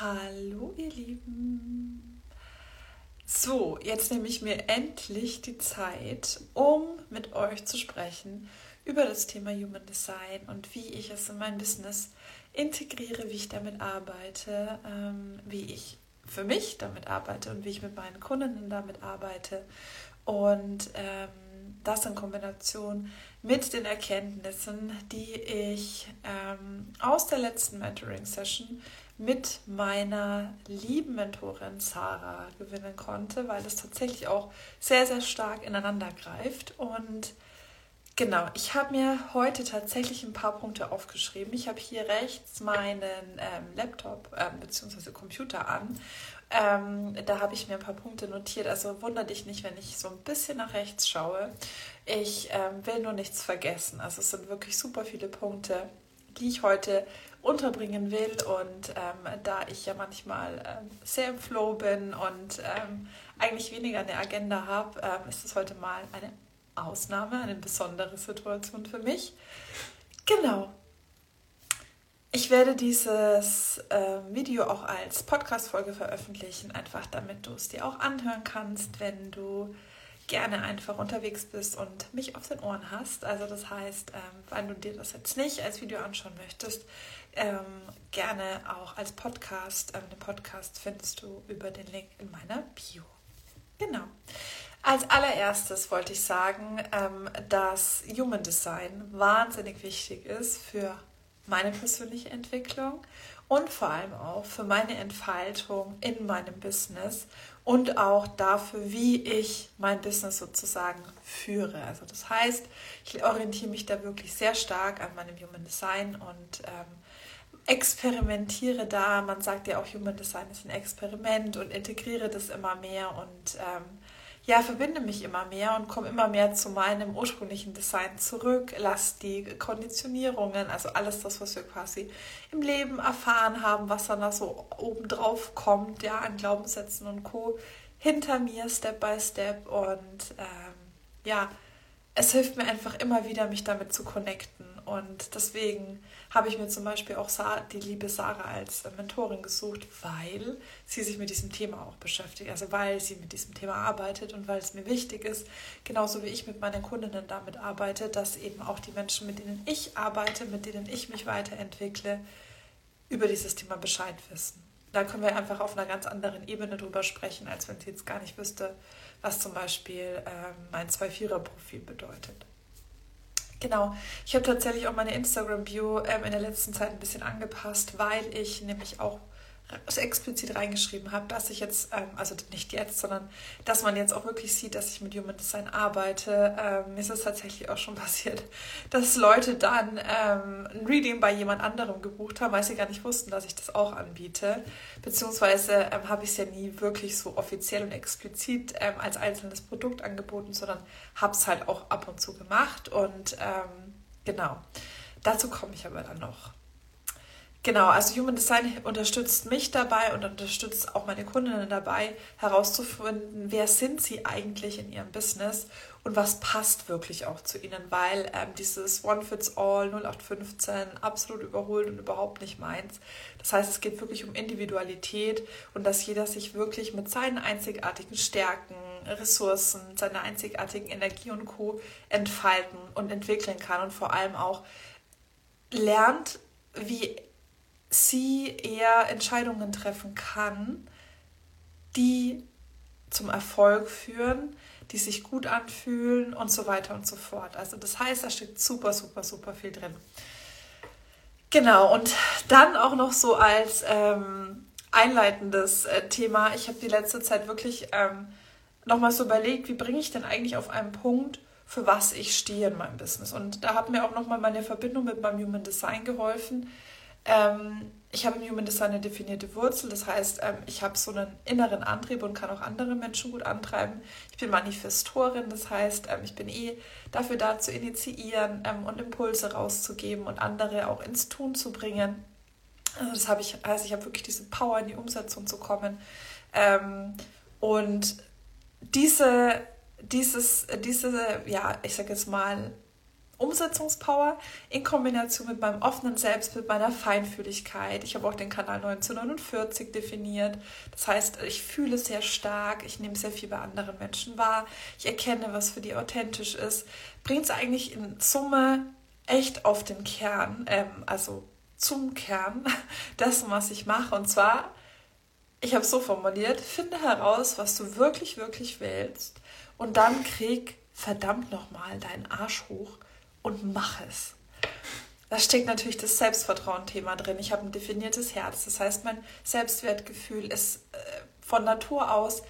Hallo ihr Lieben. So, jetzt nehme ich mir endlich die Zeit, um mit euch zu sprechen über das Thema Human Design und wie ich es in mein Business integriere, wie ich damit arbeite, ähm, wie ich für mich damit arbeite und wie ich mit meinen Kunden damit arbeite. Und ähm, das in Kombination mit den Erkenntnissen, die ich ähm, aus der letzten Mentoring-Session mit meiner lieben Mentorin Sarah gewinnen konnte, weil das tatsächlich auch sehr, sehr stark ineinander greift. Und genau, ich habe mir heute tatsächlich ein paar Punkte aufgeschrieben. Ich habe hier rechts meinen ähm, Laptop ähm, bzw. Computer an. Ähm, da habe ich mir ein paar Punkte notiert. Also wundere dich nicht, wenn ich so ein bisschen nach rechts schaue. Ich ähm, will nur nichts vergessen. Also es sind wirklich super viele Punkte, die ich heute unterbringen will. Und ähm, da ich ja manchmal ähm, sehr im Flow bin und ähm, eigentlich weniger eine Agenda habe, ähm, ist es heute mal eine Ausnahme, eine besondere Situation für mich. Genau. Ich werde dieses äh, Video auch als Podcast-Folge veröffentlichen, einfach damit du es dir auch anhören kannst, wenn du gerne einfach unterwegs bist und mich auf den Ohren hast. Also das heißt, ähm, wenn du dir das jetzt nicht als Video anschauen möchtest, ähm, gerne auch als Podcast. Ähm, den Podcast findest du über den Link in meiner Bio. Genau. Als allererstes wollte ich sagen, ähm, dass Human Design wahnsinnig wichtig ist für meine persönliche Entwicklung und vor allem auch für meine Entfaltung in meinem Business und auch dafür, wie ich mein Business sozusagen führe. Also das heißt, ich orientiere mich da wirklich sehr stark an meinem Human Design und ähm, experimentiere da. Man sagt ja auch, Human Design ist ein Experiment und integriere das immer mehr und ähm, ja, verbinde mich immer mehr und komme immer mehr zu meinem ursprünglichen Design zurück, lasse die Konditionierungen, also alles das, was wir quasi im Leben erfahren haben, was dann da so obendrauf kommt, ja, an Glaubenssätzen und Co. hinter mir, Step by Step und ähm, ja, es hilft mir einfach immer wieder, mich damit zu connecten und deswegen habe ich mir zum Beispiel auch die liebe Sarah als äh, Mentorin gesucht, weil sie sich mit diesem Thema auch beschäftigt. Also weil sie mit diesem Thema arbeitet und weil es mir wichtig ist, genauso wie ich mit meinen Kundinnen damit arbeite, dass eben auch die Menschen, mit denen ich arbeite, mit denen ich mich weiterentwickle, über dieses Thema Bescheid wissen. Da können wir einfach auf einer ganz anderen Ebene drüber sprechen, als wenn sie jetzt gar nicht wüsste, was zum Beispiel ähm, mein 2-4er-Profil bedeutet. Genau, ich habe tatsächlich auch meine Instagram-Bio ähm, in der letzten Zeit ein bisschen angepasst, weil ich nämlich auch explizit reingeschrieben habe, dass ich jetzt, ähm, also nicht jetzt, sondern dass man jetzt auch wirklich sieht, dass ich mit Human Design arbeite. Ähm, mir ist es tatsächlich auch schon passiert, dass Leute dann ähm, ein Reading bei jemand anderem gebucht haben, weil sie gar nicht wussten, dass ich das auch anbiete. Beziehungsweise ähm, habe ich es ja nie wirklich so offiziell und explizit ähm, als einzelnes Produkt angeboten, sondern habe es halt auch ab und zu gemacht. Und ähm, genau, dazu komme ich aber dann noch. Genau, also Human Design unterstützt mich dabei und unterstützt auch meine Kundinnen dabei, herauszufinden, wer sind sie eigentlich in ihrem Business und was passt wirklich auch zu ihnen, weil ähm, dieses One Fits All 0815 absolut überholt und überhaupt nicht meins. Das heißt, es geht wirklich um Individualität und dass jeder sich wirklich mit seinen einzigartigen Stärken, Ressourcen, seiner einzigartigen Energie und Co. entfalten und entwickeln kann und vor allem auch lernt, wie sie eher Entscheidungen treffen kann, die zum Erfolg führen, die sich gut anfühlen und so weiter und so fort. Also das heißt, da steckt super, super, super viel drin. Genau, und dann auch noch so als ähm, einleitendes äh, Thema, ich habe die letzte Zeit wirklich ähm, nochmal so überlegt, wie bringe ich denn eigentlich auf einen Punkt, für was ich stehe in meinem Business. Und da hat mir auch nochmal meine Verbindung mit meinem Human Design geholfen, ähm, ich habe im Human Design eine definierte Wurzel, das heißt, ähm, ich habe so einen inneren Antrieb und kann auch andere Menschen gut antreiben. Ich bin Manifestorin, das heißt, ähm, ich bin eh dafür da zu initiieren ähm, und Impulse rauszugeben und andere auch ins Tun zu bringen. Also das habe ich, also ich habe wirklich diese Power in die Umsetzung zu kommen. Ähm, und diese, dieses, diese, ja, ich sage jetzt mal, Umsetzungspower in Kombination mit meinem offenen Selbstbild, meiner Feinfühligkeit. Ich habe auch den Kanal 1949 definiert. Das heißt, ich fühle sehr stark, ich nehme sehr viel bei anderen Menschen wahr, ich erkenne, was für die authentisch ist. Bringt es eigentlich in Summe echt auf den Kern, ähm, also zum Kern dessen, was ich mache. Und zwar, ich habe es so formuliert, finde heraus, was du wirklich, wirklich willst und dann krieg verdammt nochmal deinen Arsch hoch und mach es. Da steckt natürlich das Selbstvertrauen-Thema drin. Ich habe ein definiertes Herz. Das heißt, mein Selbstwertgefühl ist äh, von Natur aus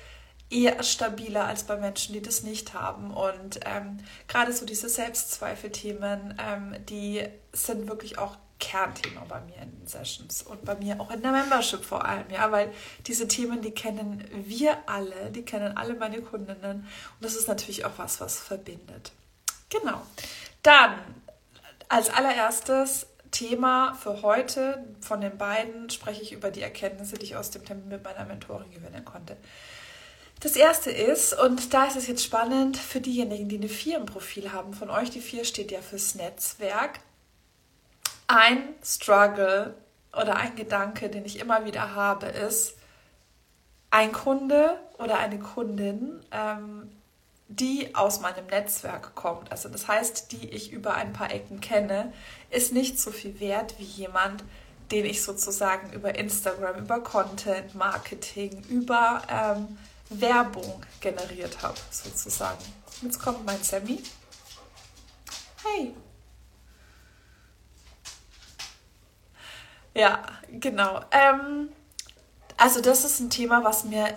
eher stabiler als bei Menschen, die das nicht haben. Und ähm, gerade so diese Selbstzweifelthemen, ähm, die sind wirklich auch Kernthema bei mir in den Sessions und bei mir auch in der Membership vor allem, ja, weil diese Themen, die kennen wir alle, die kennen alle meine Kundinnen und das ist natürlich auch was, was verbindet. Genau. Dann als allererstes Thema für heute von den beiden spreche ich über die Erkenntnisse, die ich aus dem Termin mit meiner Mentorin gewinnen konnte. Das erste ist, und da ist es jetzt spannend für diejenigen, die eine 4 im Profil haben, von euch, die 4 steht ja fürs Netzwerk. Ein Struggle oder ein Gedanke, den ich immer wieder habe, ist, ein Kunde oder eine Kundin ähm, die aus meinem Netzwerk kommt, also das heißt, die ich über ein paar Ecken kenne, ist nicht so viel wert wie jemand, den ich sozusagen über Instagram, über Content, Marketing, über ähm, Werbung generiert habe, sozusagen. Jetzt kommt mein Sammy. Hey. Ja, genau. Ähm, also das ist ein Thema, was mir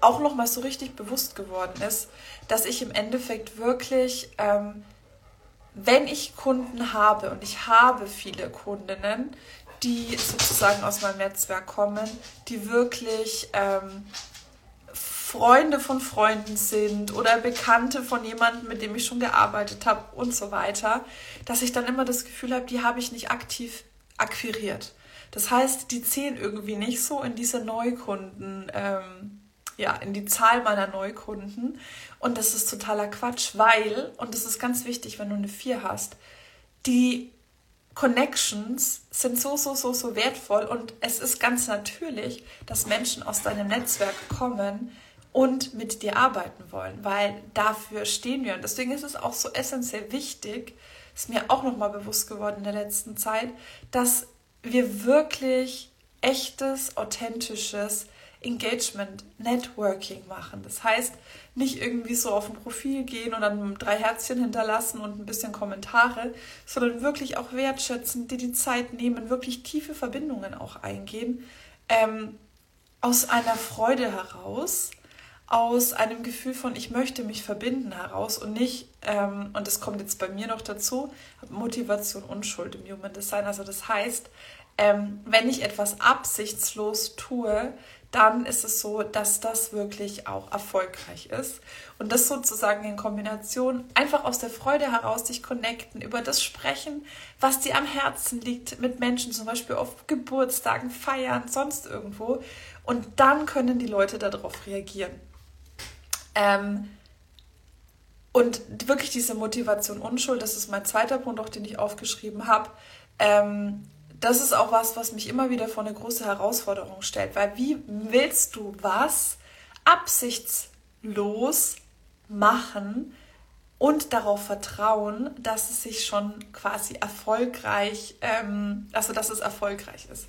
auch noch mal so richtig bewusst geworden ist, dass ich im Endeffekt wirklich, ähm, wenn ich Kunden habe und ich habe viele Kundinnen, die sozusagen aus meinem Netzwerk kommen, die wirklich ähm, Freunde von Freunden sind oder Bekannte von jemandem, mit dem ich schon gearbeitet habe und so weiter, dass ich dann immer das Gefühl habe, die habe ich nicht aktiv akquiriert. Das heißt, die zählen irgendwie nicht so in diese Neukunden. Ähm, ja, in die Zahl meiner Neukunden. Und das ist totaler Quatsch, weil, und das ist ganz wichtig, wenn du eine 4 hast, die Connections sind so, so, so, so wertvoll und es ist ganz natürlich, dass Menschen aus deinem Netzwerk kommen und mit dir arbeiten wollen, weil dafür stehen wir. Und deswegen ist es auch so essentiell wichtig, ist mir auch nochmal bewusst geworden in der letzten Zeit, dass wir wirklich echtes, authentisches, Engagement, Networking machen. Das heißt, nicht irgendwie so auf ein Profil gehen und dann drei Herzchen hinterlassen und ein bisschen Kommentare, sondern wirklich auch wertschätzen, dir die Zeit nehmen, wirklich tiefe Verbindungen auch eingehen, ähm, aus einer Freude heraus, aus einem Gefühl von, ich möchte mich verbinden heraus und nicht, ähm, und das kommt jetzt bei mir noch dazu, Motivation Unschuld im Human Design. Also das heißt, ähm, wenn ich etwas absichtslos tue, dann ist es so, dass das wirklich auch erfolgreich ist. Und das sozusagen in Kombination einfach aus der Freude heraus sich connecten, über das sprechen, was dir am Herzen liegt, mit Menschen zum Beispiel auf Geburtstagen, Feiern, sonst irgendwo. Und dann können die Leute darauf reagieren. Ähm, und wirklich diese Motivation Unschuld, das ist mein zweiter Punkt, auch den ich aufgeschrieben habe. Ähm, das ist auch was, was mich immer wieder vor eine große Herausforderung stellt, weil wie willst du was absichtslos machen und darauf vertrauen, dass es sich schon quasi erfolgreich, ähm, also dass es erfolgreich ist.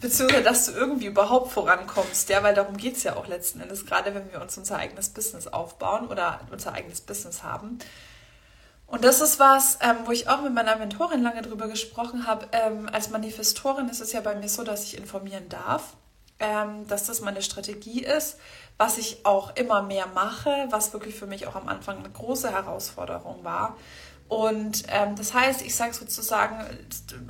Beziehungsweise, dass du irgendwie überhaupt vorankommst, ja, weil darum geht es ja auch letzten Endes, gerade wenn wir uns unser eigenes Business aufbauen oder unser eigenes Business haben. Und das ist was, ähm, wo ich auch mit meiner Mentorin lange drüber gesprochen habe. Ähm, als Manifestorin ist es ja bei mir so, dass ich informieren darf, ähm, dass das meine Strategie ist, was ich auch immer mehr mache, was wirklich für mich auch am Anfang eine große Herausforderung war. Und ähm, das heißt, ich sage sozusagen,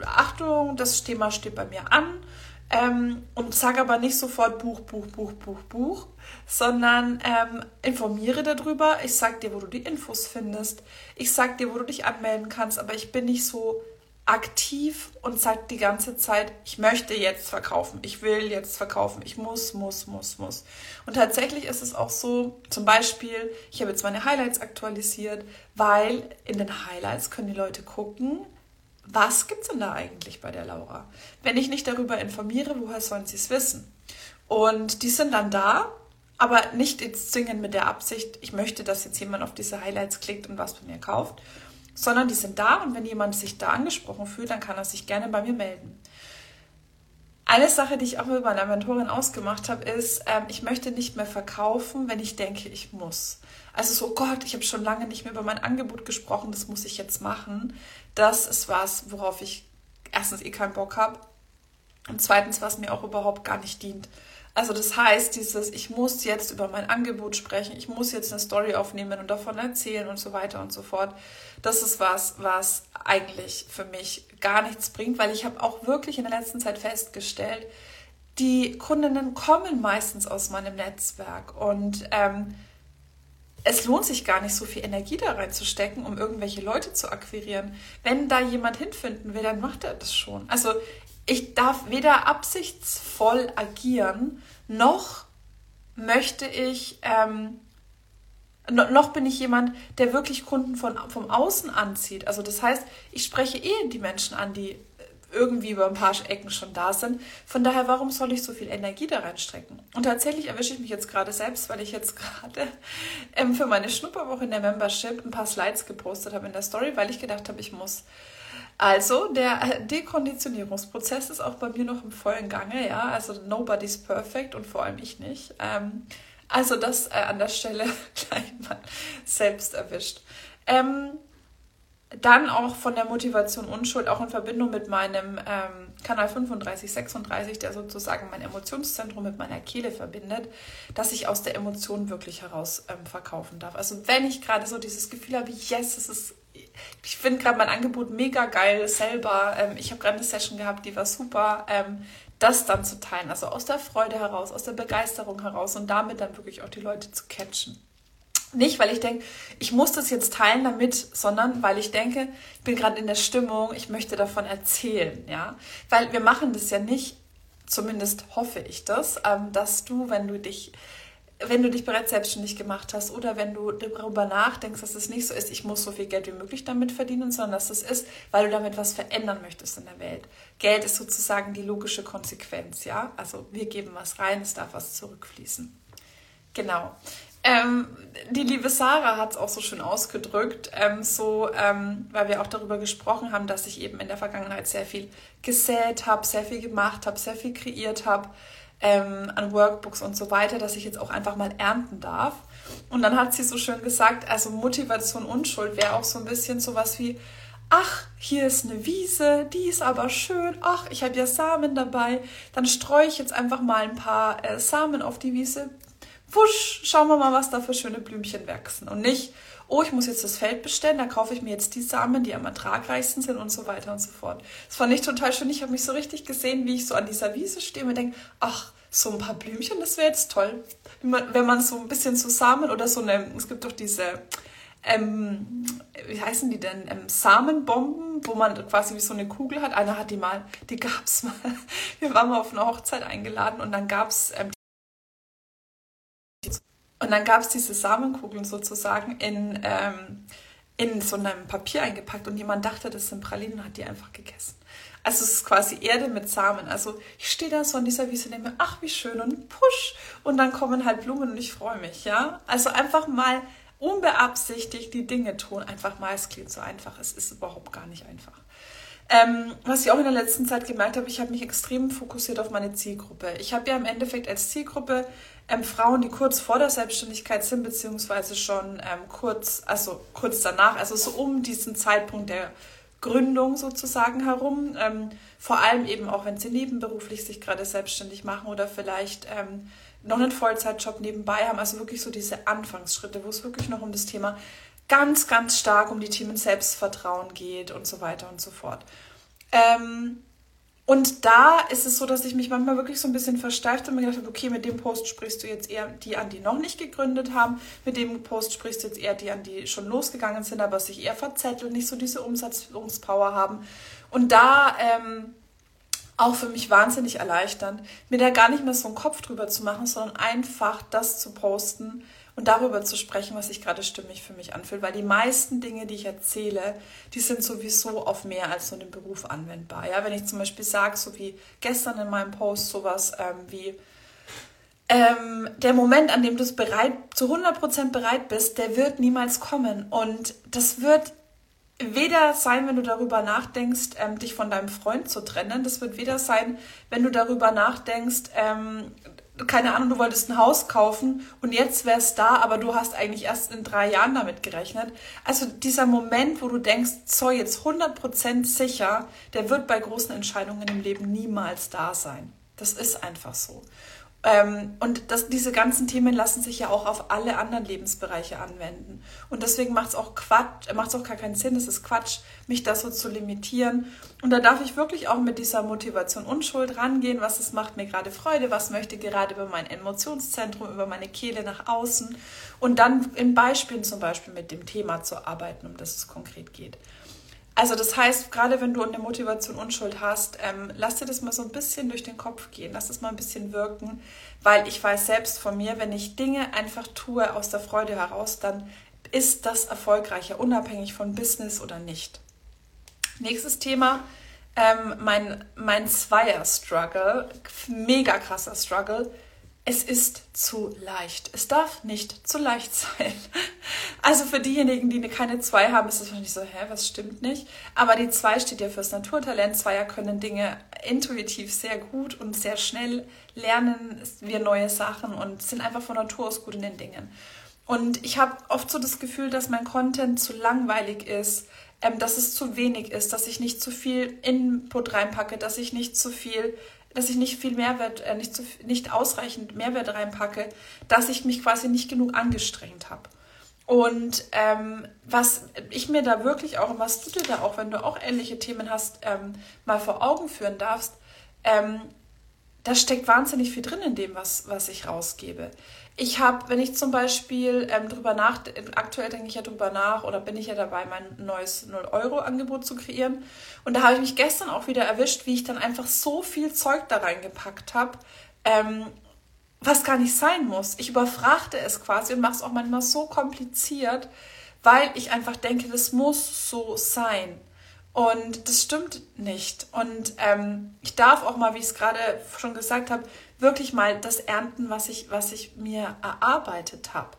Achtung, das Thema steht bei mir an ähm, und sage aber nicht sofort Buch, Buch, Buch, Buch, Buch, sondern ähm, informiere darüber. Ich sage dir, wo du die Infos findest. Ich sage dir, wo du dich anmelden kannst, aber ich bin nicht so aktiv und sagt die ganze Zeit, ich möchte jetzt verkaufen, ich will jetzt verkaufen, ich muss, muss, muss, muss. Und tatsächlich ist es auch so, zum Beispiel, ich habe jetzt meine Highlights aktualisiert, weil in den Highlights können die Leute gucken, was gibt es denn da eigentlich bei der Laura? Wenn ich nicht darüber informiere, woher sollen sie es wissen? Und die sind dann da, aber nicht jetzt zwingend mit der Absicht, ich möchte, dass jetzt jemand auf diese Highlights klickt und was von mir kauft, sondern die sind da und wenn jemand sich da angesprochen fühlt, dann kann er sich gerne bei mir melden. Eine Sache, die ich auch mit meiner Mentorin ausgemacht habe, ist, ähm, ich möchte nicht mehr verkaufen, wenn ich denke, ich muss. Also so, oh Gott, ich habe schon lange nicht mehr über mein Angebot gesprochen, das muss ich jetzt machen. Das ist was, worauf ich erstens eh keinen Bock habe und zweitens, was mir auch überhaupt gar nicht dient. Also das heißt, dieses, ich muss jetzt über mein Angebot sprechen, ich muss jetzt eine Story aufnehmen und davon erzählen und so weiter und so fort. Das ist was, was eigentlich für mich gar nichts bringt, weil ich habe auch wirklich in der letzten Zeit festgestellt, die Kundinnen kommen meistens aus meinem Netzwerk und ähm, es lohnt sich gar nicht so viel Energie da reinzustecken, um irgendwelche Leute zu akquirieren. Wenn da jemand hinfinden will, dann macht er das schon. Also ich darf weder absichtsvoll agieren, noch möchte ich, ähm, noch bin ich jemand, der wirklich Kunden von, vom Außen anzieht. Also das heißt, ich spreche eh die Menschen an, die irgendwie über ein paar Ecken schon da sind. Von daher, warum soll ich so viel Energie da reinstrecken? Und tatsächlich erwische ich mich jetzt gerade selbst, weil ich jetzt gerade ähm, für meine Schnupperwoche in der Membership ein paar Slides gepostet habe in der Story, weil ich gedacht habe, ich muss also, der Dekonditionierungsprozess ist auch bei mir noch im vollen Gange, ja. Also, nobody's perfect und vor allem ich nicht. Ähm, also, das äh, an der Stelle gleich mal selbst erwischt. Ähm, dann auch von der Motivation Unschuld, auch in Verbindung mit meinem ähm, Kanal 3536, der sozusagen mein Emotionszentrum mit meiner Kehle verbindet, dass ich aus der Emotion wirklich heraus ähm, verkaufen darf. Also wenn ich gerade so dieses Gefühl habe, yes, es ist ich finde gerade mein Angebot mega geil selber. Ähm, ich habe gerade eine Session gehabt, die war super. Ähm, das dann zu teilen, also aus der Freude heraus, aus der Begeisterung heraus und damit dann wirklich auch die Leute zu catchen. Nicht, weil ich denke, ich muss das jetzt teilen damit, sondern weil ich denke, ich bin gerade in der Stimmung, ich möchte davon erzählen, ja. Weil wir machen das ja nicht, zumindest hoffe ich das, ähm, dass du, wenn du dich wenn du dich bereits selbstständig gemacht hast oder wenn du darüber nachdenkst, dass es nicht so ist, ich muss so viel Geld wie möglich damit verdienen, sondern dass es ist, weil du damit was verändern möchtest in der Welt. Geld ist sozusagen die logische Konsequenz, ja? Also wir geben was rein, es darf was zurückfließen. Genau. Ähm, die liebe Sarah hat es auch so schön ausgedrückt, ähm, so, ähm, weil wir auch darüber gesprochen haben, dass ich eben in der Vergangenheit sehr viel gesät habe, sehr viel gemacht habe, sehr viel kreiert habe ähm, an Workbooks und so weiter, dass ich jetzt auch einfach mal ernten darf. Und dann hat sie so schön gesagt, also Motivation Unschuld wäre auch so ein bisschen sowas wie, ach, hier ist eine Wiese, die ist aber schön, ach, ich habe ja Samen dabei, dann streue ich jetzt einfach mal ein paar äh, Samen auf die Wiese. Wusch, schauen wir mal, was da für schöne Blümchen wachsen. Und nicht, oh, ich muss jetzt das Feld bestellen, da kaufe ich mir jetzt die Samen, die am ertragreichsten sind und so weiter und so fort. Das fand ich total schön. Ich habe mich so richtig gesehen, wie ich so an dieser Wiese stehe und denke, ach, so ein paar Blümchen, das wäre jetzt toll. Wenn man so ein bisschen so Samen oder so eine, es gibt doch diese, ähm, wie heißen die denn, ähm, Samenbomben, wo man quasi wie so eine Kugel hat. Einer hat die mal, die gab es mal. Wir waren mal auf eine Hochzeit eingeladen und dann gab es ähm, und dann gab es diese Samenkugeln sozusagen in, ähm, in so einem Papier eingepackt und jemand dachte, das sind Pralinen und hat die einfach gegessen. Also es ist quasi Erde mit Samen. Also ich stehe da so an dieser Wiese und denke mir, ach wie schön und push und dann kommen halt Blumen und ich freue mich, ja. Also einfach mal unbeabsichtigt die Dinge tun. Einfach mal, es klingt so einfach, es ist überhaupt gar nicht einfach. Ähm, was ich auch in der letzten Zeit gemerkt habe, ich habe mich extrem fokussiert auf meine Zielgruppe. Ich habe ja im Endeffekt als Zielgruppe ähm, Frauen, die kurz vor der Selbstständigkeit sind, beziehungsweise schon ähm, kurz, also kurz danach, also so um diesen Zeitpunkt der Gründung sozusagen herum. Ähm, vor allem eben auch, wenn sie nebenberuflich sich gerade selbstständig machen oder vielleicht ähm, noch einen Vollzeitjob nebenbei haben. Also wirklich so diese Anfangsschritte, wo es wirklich noch um das Thema ganz, ganz stark um die Themen Selbstvertrauen geht und so weiter und so fort. Ähm, und da ist es so, dass ich mich manchmal wirklich so ein bisschen versteift und mir gedacht habe, okay, mit dem Post sprichst du jetzt eher die an, die noch nicht gegründet haben. Mit dem Post sprichst du jetzt eher die an, die schon losgegangen sind, aber sich eher verzetteln, nicht so diese Umsatzungspower haben. Und da ähm, auch für mich wahnsinnig erleichternd, mir da gar nicht mehr so einen Kopf drüber zu machen, sondern einfach das zu posten und darüber zu sprechen, was sich gerade stimmig für mich anfühlt. Weil die meisten Dinge, die ich erzähle, die sind sowieso auf mehr als so einen Beruf anwendbar. Ja, wenn ich zum Beispiel sage, so wie gestern in meinem Post sowas ähm, wie ähm, der Moment, an dem du bereit, zu 100% bereit bist, der wird niemals kommen. Und das wird weder sein, wenn du darüber nachdenkst, ähm, dich von deinem Freund zu trennen. Das wird weder sein, wenn du darüber nachdenkst, ähm, keine Ahnung, du wolltest ein Haus kaufen und jetzt wäre es da, aber du hast eigentlich erst in drei Jahren damit gerechnet. Also dieser Moment, wo du denkst, so jetzt 100% sicher, der wird bei großen Entscheidungen im Leben niemals da sein. Das ist einfach so. Ähm, und das, diese ganzen Themen lassen sich ja auch auf alle anderen Lebensbereiche anwenden. Und deswegen macht es auch Quatsch, macht es auch gar keinen Sinn, es ist Quatsch, mich da so zu limitieren. Und da darf ich wirklich auch mit dieser Motivation Unschuld rangehen, was es macht mir gerade Freude, was möchte gerade über mein Emotionszentrum, über meine Kehle nach außen und dann in Beispielen zum Beispiel mit dem Thema zu arbeiten, um das es konkret geht. Also das heißt, gerade wenn du eine Motivation Unschuld hast, ähm, lass dir das mal so ein bisschen durch den Kopf gehen, lass das mal ein bisschen wirken, weil ich weiß selbst von mir, wenn ich Dinge einfach tue aus der Freude heraus, dann ist das erfolgreicher, unabhängig von Business oder nicht. Nächstes Thema, ähm, mein, mein Zweier-Struggle, mega krasser Struggle, es ist zu leicht. Es darf nicht zu leicht sein. Also für diejenigen, die keine zwei haben, ist es wahrscheinlich so, hä, was stimmt nicht? Aber die zwei steht ja fürs Naturtalent. Zweier können Dinge intuitiv sehr gut und sehr schnell lernen wir neue Sachen und sind einfach von Natur aus gut in den Dingen. Und ich habe oft so das Gefühl, dass mein Content zu langweilig ist, ähm, dass es zu wenig ist, dass ich nicht zu viel Input reinpacke, dass ich nicht zu viel dass ich nicht viel Mehrwert, äh, nicht, zu, nicht ausreichend Mehrwert reinpacke, dass ich mich quasi nicht genug angestrengt habe. Und ähm, was ich mir da wirklich auch, und was du dir da auch, wenn du auch ähnliche Themen hast, ähm, mal vor Augen führen darfst, ähm, da steckt wahnsinnig viel drin in dem, was, was ich rausgebe. Ich habe, wenn ich zum Beispiel ähm, drüber nach, aktuell denke ich ja drüber nach oder bin ich ja dabei, mein neues 0-Euro-Angebot zu kreieren. Und da habe ich mich gestern auch wieder erwischt, wie ich dann einfach so viel Zeug da reingepackt habe, ähm, was gar nicht sein muss. Ich überfrachte es quasi und mache es auch manchmal so kompliziert, weil ich einfach denke, das muss so sein. Und das stimmt nicht. Und ähm, ich darf auch mal, wie ich es gerade schon gesagt habe, wirklich mal das ernten, was ich, was ich mir erarbeitet habe.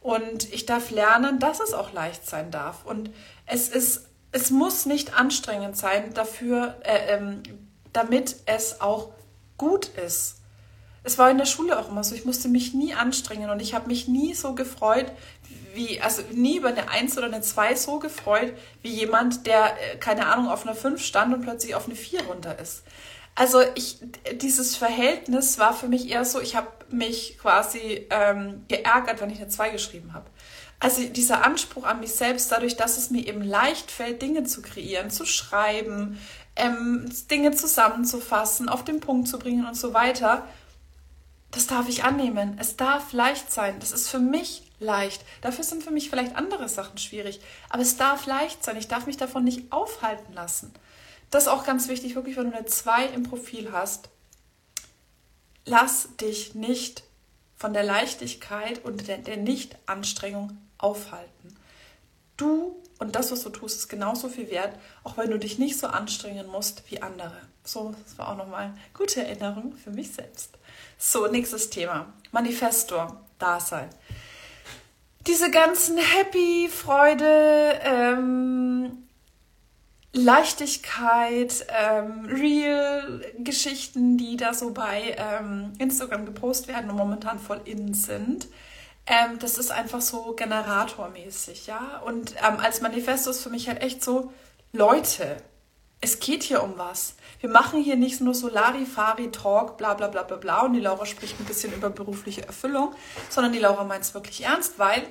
Und ich darf lernen, dass es auch leicht sein darf. Und es ist, es muss nicht anstrengend sein dafür, äh, ähm, damit es auch gut ist. Es war in der Schule auch immer so, ich musste mich nie anstrengen und ich habe mich nie so gefreut, wie, also nie über eine 1 oder eine 2 so gefreut, wie jemand, der, äh, keine Ahnung, auf einer 5 stand und plötzlich auf eine 4 runter ist. Also ich, dieses Verhältnis war für mich eher so, ich habe mich quasi ähm, geärgert, wenn ich eine 2 geschrieben habe. Also dieser Anspruch an mich selbst, dadurch, dass es mir eben leicht fällt, Dinge zu kreieren, zu schreiben, ähm, Dinge zusammenzufassen, auf den Punkt zu bringen und so weiter, das darf ich annehmen. Es darf leicht sein. Das ist für mich leicht. Dafür sind für mich vielleicht andere Sachen schwierig. Aber es darf leicht sein. Ich darf mich davon nicht aufhalten lassen. Das ist auch ganz wichtig, wirklich, wenn du eine 2 im Profil hast, lass dich nicht von der Leichtigkeit und der, der Nicht-Anstrengung aufhalten. Du und das, was du tust, ist genauso viel wert, auch wenn du dich nicht so anstrengen musst wie andere. So, das war auch nochmal eine gute Erinnerung für mich selbst. So, nächstes Thema. Manifestor, Dasein. Diese ganzen Happy, Freude, ähm, Leichtigkeit, ähm, Real-Geschichten, die da so bei ähm, Instagram gepostet werden und momentan voll in sind. Ähm, das ist einfach so generatormäßig, ja. Und ähm, als Manifesto ist für mich halt echt so, Leute, es geht hier um was. Wir machen hier nicht nur so Larifari-Talk, bla bla bla bla bla und die Laura spricht ein bisschen über berufliche Erfüllung, sondern die Laura meint es wirklich ernst, weil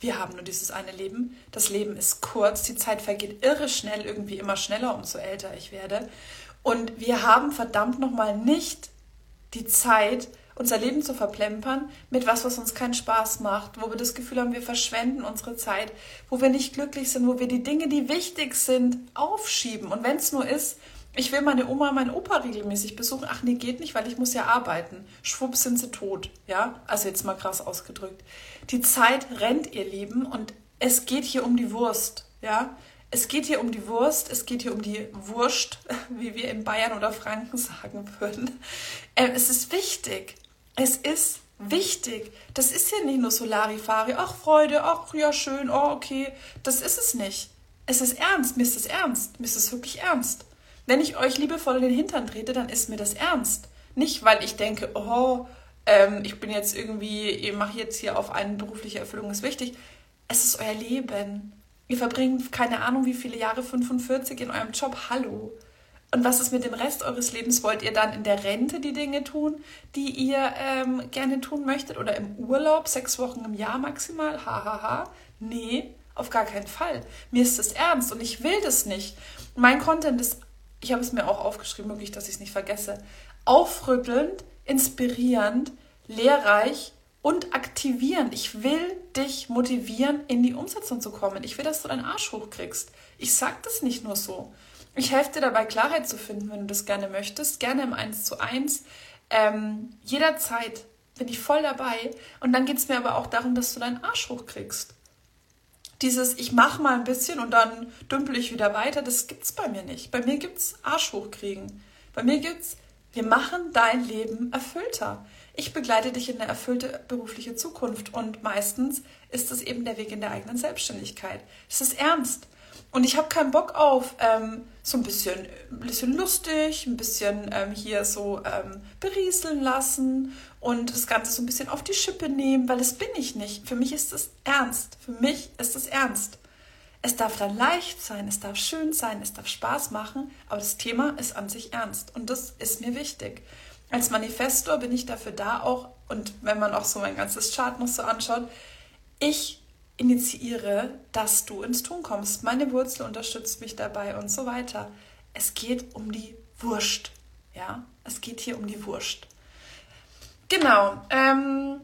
wir haben nur dieses eine Leben. Das Leben ist kurz, die Zeit vergeht irre schnell, irgendwie immer schneller, umso älter ich werde. Und wir haben verdammt nochmal nicht die Zeit, unser Leben zu verplempern mit was, was uns keinen Spaß macht, wo wir das Gefühl haben, wir verschwenden unsere Zeit, wo wir nicht glücklich sind, wo wir die Dinge, die wichtig sind, aufschieben. Und wenn es nur ist, ich will meine Oma, meinen Opa regelmäßig besuchen. Ach nee, geht nicht, weil ich muss ja arbeiten. Schwupp sind sie tot. Ja, also jetzt mal krass ausgedrückt. Die Zeit rennt, ihr Lieben, und es geht hier um die Wurst. Ja, es geht hier um die Wurst, es geht hier um die Wurst, wie wir in Bayern oder Franken sagen würden. Ähm, es ist wichtig. Es ist wichtig. Das ist ja nicht nur Solarifari. Ach, Freude, ach, ja, schön, oh, okay. Das ist es nicht. Es ist ernst. Mir ist es ernst. Mir ist es wirklich ernst. Wenn ich euch liebevoll in den Hintern trete, dann ist mir das ernst. Nicht, weil ich denke, oh, ähm, ich bin jetzt irgendwie, ich mache jetzt hier auf eine berufliche Erfüllung, ist wichtig. Es ist euer Leben. Ihr verbringt keine Ahnung wie viele Jahre, 45 in eurem Job. Hallo. Und was ist mit dem Rest eures Lebens? Wollt ihr dann in der Rente die Dinge tun, die ihr ähm, gerne tun möchtet? Oder im Urlaub, sechs Wochen im Jahr maximal? Hahaha. Ha, ha. Nee, auf gar keinen Fall. Mir ist das ernst und ich will das nicht. Mein Content ist ich habe es mir auch aufgeschrieben, wirklich, dass ich es nicht vergesse, aufrüttelnd, inspirierend, lehrreich und aktivierend. Ich will dich motivieren, in die Umsetzung zu kommen. Ich will, dass du deinen Arsch hochkriegst. Ich sage das nicht nur so. Ich helfe dir dabei, Klarheit zu finden, wenn du das gerne möchtest. Gerne im 1 zu 1. Ähm, jederzeit bin ich voll dabei. Und dann geht es mir aber auch darum, dass du deinen Arsch hochkriegst dieses ich mache mal ein bisschen und dann dümpel ich wieder weiter, das gibt's bei mir nicht. Bei mir gibt's Arsch hochkriegen. Bei mir gibt's wir machen dein Leben erfüllter. Ich begleite dich in eine erfüllte berufliche Zukunft und meistens ist es eben der Weg in der eigenen Selbstständigkeit. Es ist ernst. Und ich habe keinen Bock auf ähm, so ein bisschen, ein bisschen lustig, ein bisschen ähm, hier so ähm, berieseln lassen und das Ganze so ein bisschen auf die Schippe nehmen, weil das bin ich nicht. Für mich ist es ernst. Für mich ist es ernst. Es darf dann leicht sein, es darf schön sein, es darf Spaß machen, aber das Thema ist an sich ernst und das ist mir wichtig. Als Manifestor bin ich dafür da auch und wenn man auch so mein ganzes Chart noch so anschaut, ich initiiere, dass du ins Tun kommst. Meine Wurzel unterstützt mich dabei und so weiter. Es geht um die Wurst. Ja, es geht hier um die Wurst. Genau. Ähm,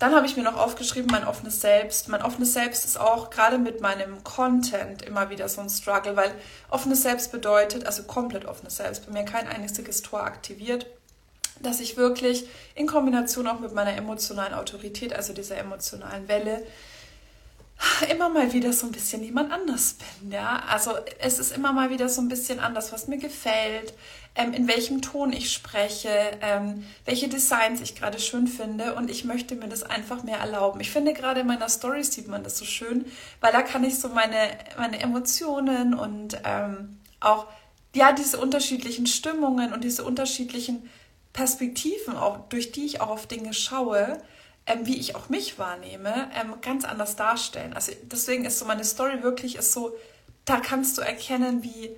dann habe ich mir noch aufgeschrieben, mein offenes Selbst. Mein offenes Selbst ist auch gerade mit meinem Content immer wieder so ein Struggle, weil offenes Selbst bedeutet, also komplett offenes Selbst, bei mir kein einziges Tor aktiviert, dass ich wirklich in Kombination auch mit meiner emotionalen Autorität, also dieser emotionalen Welle, immer mal wieder so ein bisschen jemand anders bin. Ja? Also es ist immer mal wieder so ein bisschen anders, was mir gefällt, ähm, in welchem Ton ich spreche, ähm, welche Designs ich gerade schön finde und ich möchte mir das einfach mehr erlauben. Ich finde gerade in meiner Story sieht man das so schön, weil da kann ich so meine, meine Emotionen und ähm, auch ja diese unterschiedlichen Stimmungen und diese unterschiedlichen Perspektiven, auch durch die ich auch auf Dinge schaue, ähm, wie ich auch mich wahrnehme, ähm, ganz anders darstellen. Also deswegen ist so meine Story wirklich ist so, da kannst du erkennen, wie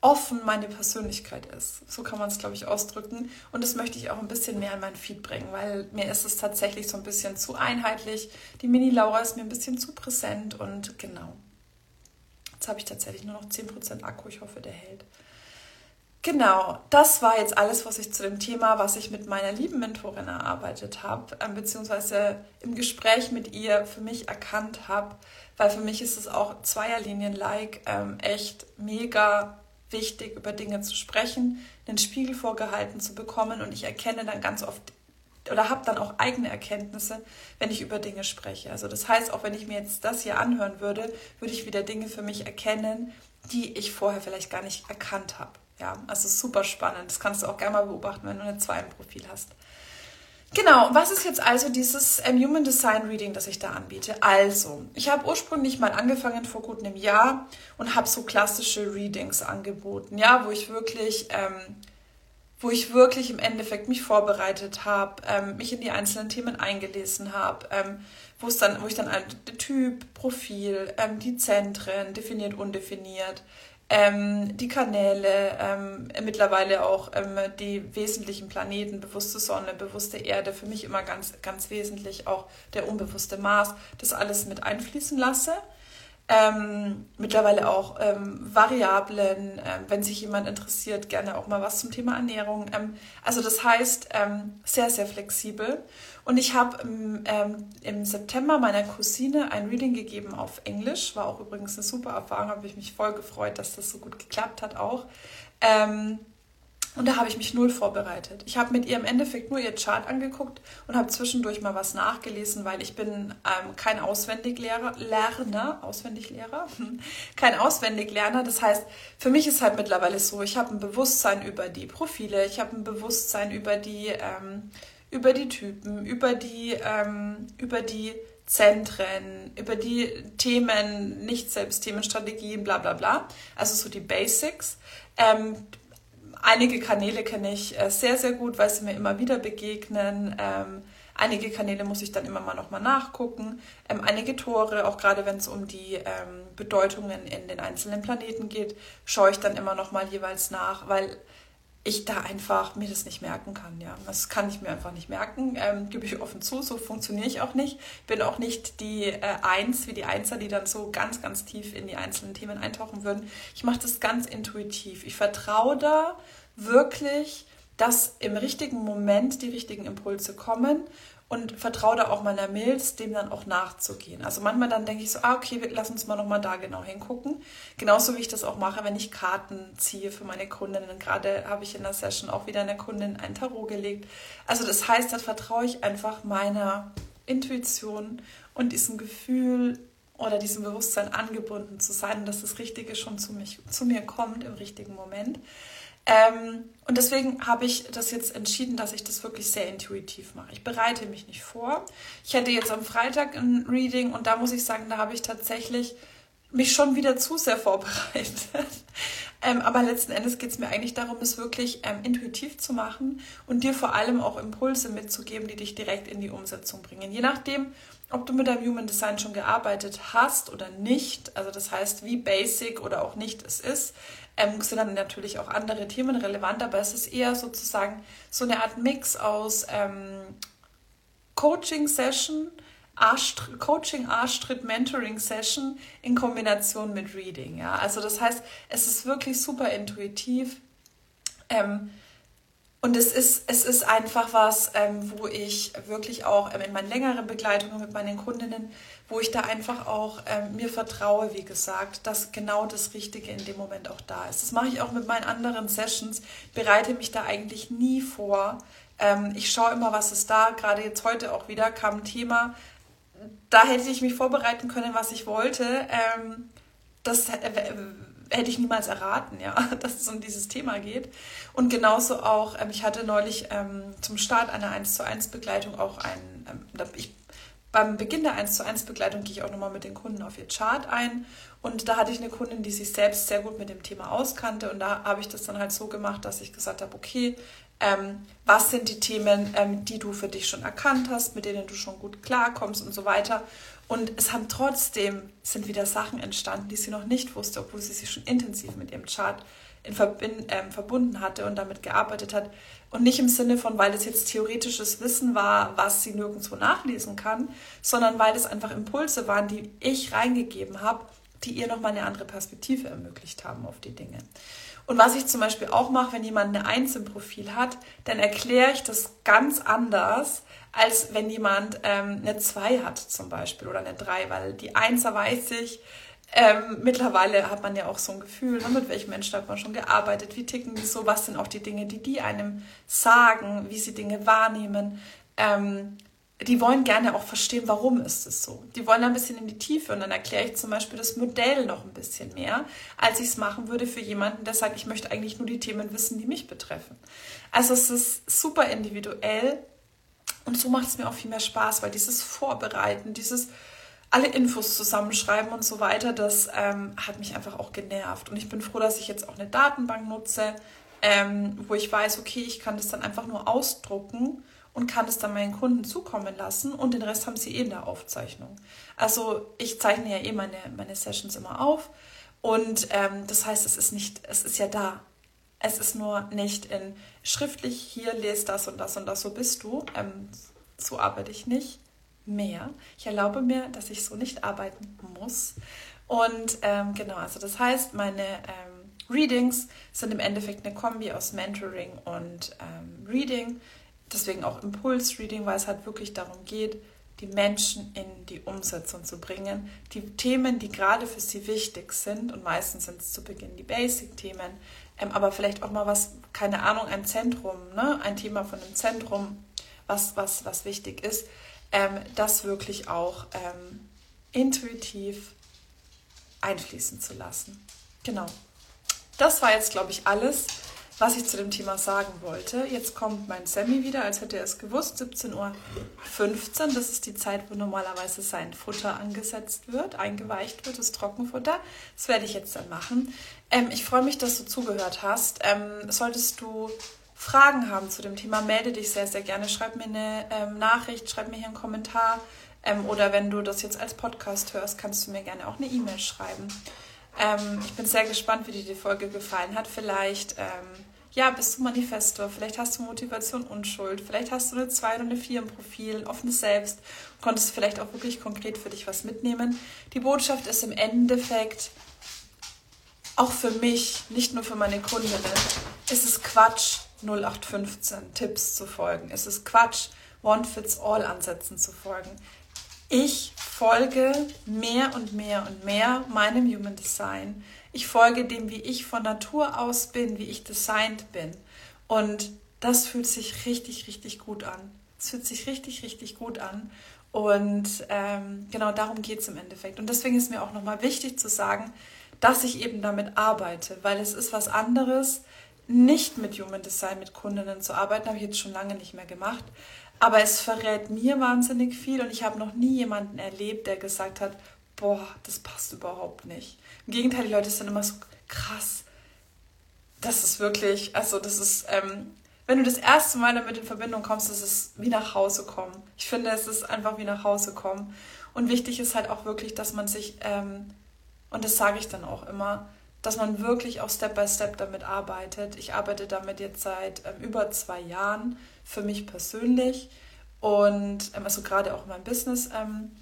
offen meine Persönlichkeit ist. So kann man es, glaube ich, ausdrücken. Und das möchte ich auch ein bisschen mehr in mein Feed bringen, weil mir ist es tatsächlich so ein bisschen zu einheitlich. Die Mini-Laura ist mir ein bisschen zu präsent und genau. Jetzt habe ich tatsächlich nur noch 10% Akku. Ich hoffe, der hält. Genau, das war jetzt alles, was ich zu dem Thema, was ich mit meiner lieben Mentorin erarbeitet habe, äh, beziehungsweise im Gespräch mit ihr für mich erkannt habe, weil für mich ist es auch Zweierlinien-like ähm, echt mega wichtig, über Dinge zu sprechen, einen Spiegel vorgehalten zu bekommen und ich erkenne dann ganz oft oder habe dann auch eigene Erkenntnisse, wenn ich über Dinge spreche. Also das heißt, auch wenn ich mir jetzt das hier anhören würde, würde ich wieder Dinge für mich erkennen, die ich vorher vielleicht gar nicht erkannt habe. Ja, also super spannend. Das kannst du auch gerne mal beobachten, wenn du eine 2 im Profil hast. Genau, was ist jetzt also dieses ähm, Human Design Reading, das ich da anbiete? Also, ich habe ursprünglich mal angefangen vor gut einem Jahr und habe so klassische Readings angeboten, ja, wo ich wirklich, ähm, wo ich wirklich im Endeffekt mich vorbereitet habe, ähm, mich in die einzelnen Themen eingelesen habe, ähm, wo es dann, wo ich dann ein Typ, Profil, ähm, die Zentren, definiert, undefiniert, ähm, die Kanäle, ähm, mittlerweile auch ähm, die wesentlichen Planeten, bewusste Sonne, bewusste Erde, für mich immer ganz, ganz wesentlich auch der unbewusste Mars, das alles mit einfließen lasse. Ähm, mittlerweile auch ähm, Variablen, ähm, wenn sich jemand interessiert, gerne auch mal was zum Thema Ernährung. Ähm, also das heißt, ähm, sehr, sehr flexibel. Und ich habe im, ähm, im September meiner Cousine ein Reading gegeben auf Englisch. War auch übrigens eine super Erfahrung, habe ich mich voll gefreut, dass das so gut geklappt hat auch. Und da habe ich mich null vorbereitet. Ich habe mit ihr im Endeffekt nur ihr Chart angeguckt und habe zwischendurch mal was nachgelesen, weil ich bin ähm, kein Auswendiglehrer, Lerner, Auswendiglehrer, kein Auswendiglerner. Das heißt, für mich ist halt mittlerweile so, ich habe ein Bewusstsein über die Profile, ich habe ein Bewusstsein über die, ähm, über die Typen, über die, ähm, über die Zentren, über die Themen, nicht selbst Themenstrategien, bla bla bla. Also so die Basics. Ähm, einige Kanäle kenne ich äh, sehr, sehr gut, weil sie mir immer wieder begegnen. Ähm, einige Kanäle muss ich dann immer mal nochmal nachgucken. Ähm, einige Tore, auch gerade wenn es um die ähm, Bedeutungen in den einzelnen Planeten geht, schaue ich dann immer nochmal jeweils nach, weil ich da einfach mir das nicht merken kann. Ja, das kann ich mir einfach nicht merken. Ähm, gebe ich offen zu. So funktioniere ich auch nicht. Bin auch nicht die äh, Eins wie die Einser, die dann so ganz, ganz tief in die einzelnen Themen eintauchen würden. Ich mache das ganz intuitiv. Ich vertraue da wirklich, dass im richtigen Moment die richtigen Impulse kommen und vertraue da auch meiner Milz, dem dann auch nachzugehen. Also manchmal dann denke ich so, ah, okay, lass uns mal nochmal da genau hingucken. Genauso wie ich das auch mache, wenn ich Karten ziehe für meine Kundinnen. Gerade habe ich in der Session auch wieder einer Kundin ein Tarot gelegt. Also das heißt, da vertraue ich einfach meiner Intuition und diesem Gefühl oder diesem Bewusstsein angebunden zu sein, dass das Richtige schon zu, mich, zu mir kommt im richtigen Moment. Ähm, und deswegen habe ich das jetzt entschieden, dass ich das wirklich sehr intuitiv mache. Ich bereite mich nicht vor. Ich hatte jetzt am Freitag ein Reading und da muss ich sagen, da habe ich tatsächlich mich schon wieder zu sehr vorbereitet. ähm, aber letzten Endes geht es mir eigentlich darum, es wirklich ähm, intuitiv zu machen und dir vor allem auch Impulse mitzugeben, die dich direkt in die Umsetzung bringen. Je nachdem, ob du mit deinem Human Design schon gearbeitet hast oder nicht, also das heißt, wie basic oder auch nicht es ist, ähm, sind dann natürlich auch andere Themen relevant, aber es ist eher sozusagen so eine Art Mix aus ähm, Coaching-Session, Coaching, Arschtritt, Mentoring-Session in Kombination mit Reading. Ja? Also das heißt, es ist wirklich super intuitiv. Ähm, und es ist, es ist einfach was, ähm, wo ich wirklich auch ähm, in meinen längeren Begleitungen mit meinen Kundinnen, wo ich da einfach auch ähm, mir vertraue, wie gesagt, dass genau das Richtige in dem Moment auch da ist. Das mache ich auch mit meinen anderen Sessions, bereite mich da eigentlich nie vor. Ähm, ich schaue immer, was ist da. Gerade jetzt heute auch wieder kam ein Thema, da hätte ich mich vorbereiten können, was ich wollte. Ähm, das äh, hätte ich niemals erraten, ja, dass es um dieses Thema geht. Und genauso auch, ähm, ich hatte neulich ähm, zum Start einer 1 zu 1 Begleitung auch ein, ähm, ich, beim Beginn der 1 zu 1 Begleitung gehe ich auch nochmal mit den Kunden auf ihr Chart ein. Und da hatte ich eine Kundin, die sich selbst sehr gut mit dem Thema auskannte. Und da habe ich das dann halt so gemacht, dass ich gesagt habe, okay, ähm, was sind die Themen, ähm, die du für dich schon erkannt hast, mit denen du schon gut klarkommst und so weiter. Und es haben trotzdem, sind wieder Sachen entstanden, die sie noch nicht wusste, obwohl sie sich schon intensiv mit ihrem Chart in Verbind, äh, verbunden hatte und damit gearbeitet hat. Und nicht im Sinne von, weil es jetzt theoretisches Wissen war, was sie nirgendwo nachlesen kann, sondern weil es einfach Impulse waren, die ich reingegeben habe, die ihr nochmal eine andere Perspektive ermöglicht haben auf die Dinge. Und was ich zum Beispiel auch mache, wenn jemand eine Eins im Profil hat, dann erkläre ich das ganz anders, als wenn jemand ähm, eine 2 hat zum Beispiel oder eine 3, weil die Einser weiß ich, ähm, mittlerweile hat man ja auch so ein Gefühl, ne, mit welchen Menschen hat man schon gearbeitet, wie ticken die so, was sind auch die Dinge, die die einem sagen, wie sie Dinge wahrnehmen. Ähm, die wollen gerne auch verstehen, warum ist es so. Die wollen ein bisschen in die Tiefe und dann erkläre ich zum Beispiel das Modell noch ein bisschen mehr, als ich es machen würde für jemanden, der sagt, ich möchte eigentlich nur die Themen wissen, die mich betreffen. Also es ist super individuell und so macht es mir auch viel mehr Spaß, weil dieses Vorbereiten, dieses alle Infos zusammenschreiben und so weiter, das ähm, hat mich einfach auch genervt. Und ich bin froh, dass ich jetzt auch eine Datenbank nutze, ähm, wo ich weiß, okay, ich kann das dann einfach nur ausdrucken und kann es dann meinen Kunden zukommen lassen und den Rest haben sie eh in der Aufzeichnung. Also ich zeichne ja eh meine, meine Sessions immer auf und ähm, das heißt, es ist nicht, es ist ja da. Es ist nur nicht in schriftlich, hier lest das und das und das, so bist du. Ähm, so arbeite ich nicht mehr. Ich erlaube mir, dass ich so nicht arbeiten muss. Und ähm, genau, also das heißt, meine ähm, Readings sind im Endeffekt eine Kombi aus Mentoring und ähm, Reading. Deswegen auch Impuls-Reading, weil es halt wirklich darum geht, die Menschen in die Umsetzung zu bringen. Die Themen, die gerade für sie wichtig sind, und meistens sind es zu Beginn die Basic-Themen, ähm, aber vielleicht auch mal was, keine Ahnung, ein Zentrum, ne? ein Thema von einem Zentrum, was, was, was wichtig ist, ähm, das wirklich auch ähm, intuitiv einfließen zu lassen. Genau. Das war jetzt, glaube ich, alles, was ich zu dem Thema sagen wollte. Jetzt kommt mein Sammy wieder, als hätte er es gewusst. 17.15 Uhr. Das ist die Zeit, wo normalerweise sein Futter angesetzt wird, eingeweicht wird, das Trockenfutter. Das werde ich jetzt dann machen. Ähm, ich freue mich, dass du zugehört hast. Ähm, solltest du Fragen haben zu dem Thema, melde dich sehr, sehr gerne. Schreib mir eine ähm, Nachricht, schreib mir hier einen Kommentar. Ähm, oder wenn du das jetzt als Podcast hörst, kannst du mir gerne auch eine E-Mail schreiben. Ähm, ich bin sehr gespannt, wie dir die Folge gefallen hat. Vielleicht ähm, ja, bist du Manifestor, vielleicht hast du Motivation Unschuld, vielleicht hast du eine 2 oder eine 4 im Profil, offenes Selbst, konntest vielleicht auch wirklich konkret für dich was mitnehmen. Die Botschaft ist im Endeffekt auch für mich, nicht nur für meine Kundinnen, ist es Quatsch, 0815 Tipps zu folgen. Es ist Quatsch, One-Fits-All-Ansätzen zu folgen. Ich folge mehr und mehr und mehr meinem Human Design ich folge dem, wie ich von Natur aus bin, wie ich designt bin. Und das fühlt sich richtig, richtig gut an. Es fühlt sich richtig, richtig gut an. Und ähm, genau darum geht es im Endeffekt. Und deswegen ist mir auch nochmal wichtig zu sagen, dass ich eben damit arbeite, weil es ist was anderes, nicht mit Human Design, mit Kundinnen zu arbeiten, habe ich jetzt schon lange nicht mehr gemacht. Aber es verrät mir wahnsinnig viel und ich habe noch nie jemanden erlebt, der gesagt hat, boah, das passt überhaupt nicht. Im Gegenteil, die Leute sind immer so krass. Das ist wirklich, also das ist, ähm, wenn du das erste Mal damit in Verbindung kommst, das ist wie nach Hause kommen. Ich finde, es ist einfach wie nach Hause kommen. Und wichtig ist halt auch wirklich, dass man sich, ähm, und das sage ich dann auch immer, dass man wirklich auch Step by Step damit arbeitet. Ich arbeite damit jetzt seit ähm, über zwei Jahren für mich persönlich und ähm, also gerade auch in meinem Business. Ähm,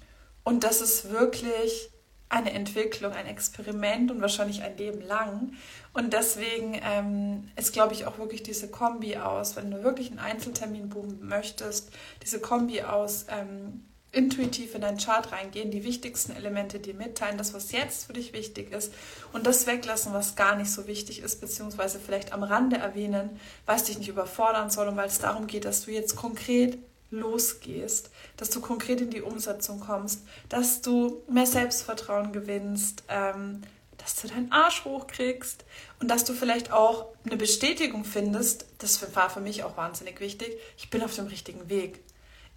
und das ist wirklich eine Entwicklung, ein Experiment und wahrscheinlich ein Leben lang. Und deswegen ähm, ist, glaube ich, auch wirklich diese Kombi aus, wenn du wirklich einen Einzeltermin buchen möchtest, diese Kombi aus ähm, intuitiv in deinen Chart reingehen, die wichtigsten Elemente dir mitteilen, das, was jetzt für dich wichtig ist und das weglassen, was gar nicht so wichtig ist, beziehungsweise vielleicht am Rande erwähnen, was dich nicht überfordern soll und weil es darum geht, dass du jetzt konkret losgehst, dass du konkret in die Umsetzung kommst, dass du mehr Selbstvertrauen gewinnst, ähm, dass du deinen Arsch hochkriegst und dass du vielleicht auch eine Bestätigung findest, das war für mich auch wahnsinnig wichtig, ich bin auf dem richtigen Weg.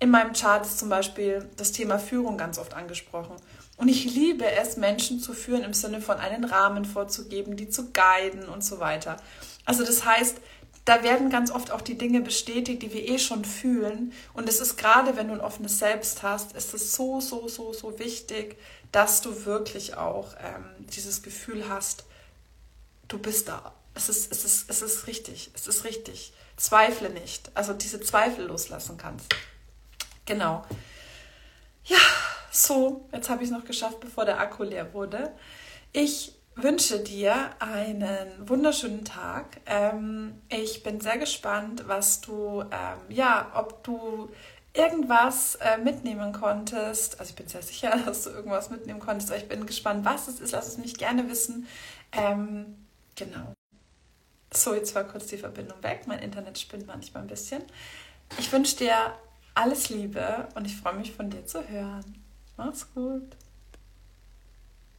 In meinem Chart ist zum Beispiel das Thema Führung ganz oft angesprochen. Und ich liebe es, Menschen zu führen im Sinne von einen Rahmen vorzugeben, die zu guiden und so weiter. Also das heißt, da werden ganz oft auch die Dinge bestätigt, die wir eh schon fühlen. Und es ist gerade, wenn du ein offenes Selbst hast, ist es so, so, so, so wichtig, dass du wirklich auch ähm, dieses Gefühl hast, du bist da. Es ist, es, ist, es ist richtig, es ist richtig. Zweifle nicht. Also diese Zweifel loslassen kannst. Genau. Ja, so, jetzt habe ich es noch geschafft, bevor der Akku leer wurde. Ich wünsche dir einen wunderschönen Tag. Ähm, ich bin sehr gespannt, was du, ähm, ja, ob du irgendwas äh, mitnehmen konntest. Also ich bin sehr sicher, dass du irgendwas mitnehmen konntest, aber ich bin gespannt, was es ist. Lass es mich gerne wissen. Ähm, genau. So, jetzt war kurz die Verbindung weg. Mein Internet spinnt manchmal ein bisschen. Ich wünsche dir alles Liebe und ich freue mich von dir zu hören. Mach's gut.